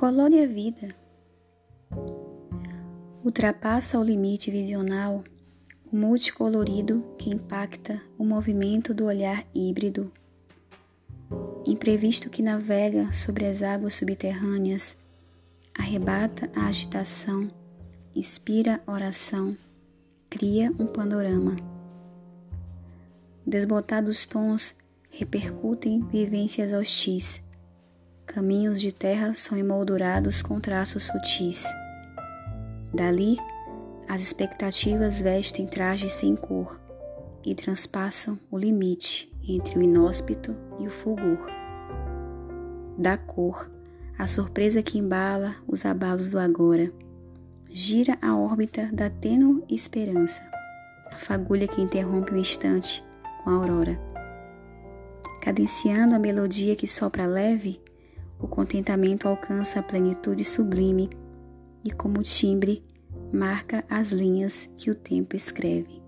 Colore a vida. Ultrapassa o limite visional o multicolorido que impacta o movimento do olhar híbrido. Imprevisto que navega sobre as águas subterrâneas, arrebata a agitação, inspira oração, cria um panorama. Desbotados tons repercutem vivências hostis. Caminhos de terra são emoldurados com traços sutis. Dali, as expectativas vestem trajes sem cor e transpassam o limite entre o inóspito e o fulgor. Da cor, a surpresa que embala os abalos do agora. Gira a órbita da tênue esperança, a fagulha que interrompe o instante com a aurora. Cadenciando a melodia que sopra leve, o contentamento alcança a plenitude sublime e, como timbre, marca as linhas que o tempo escreve.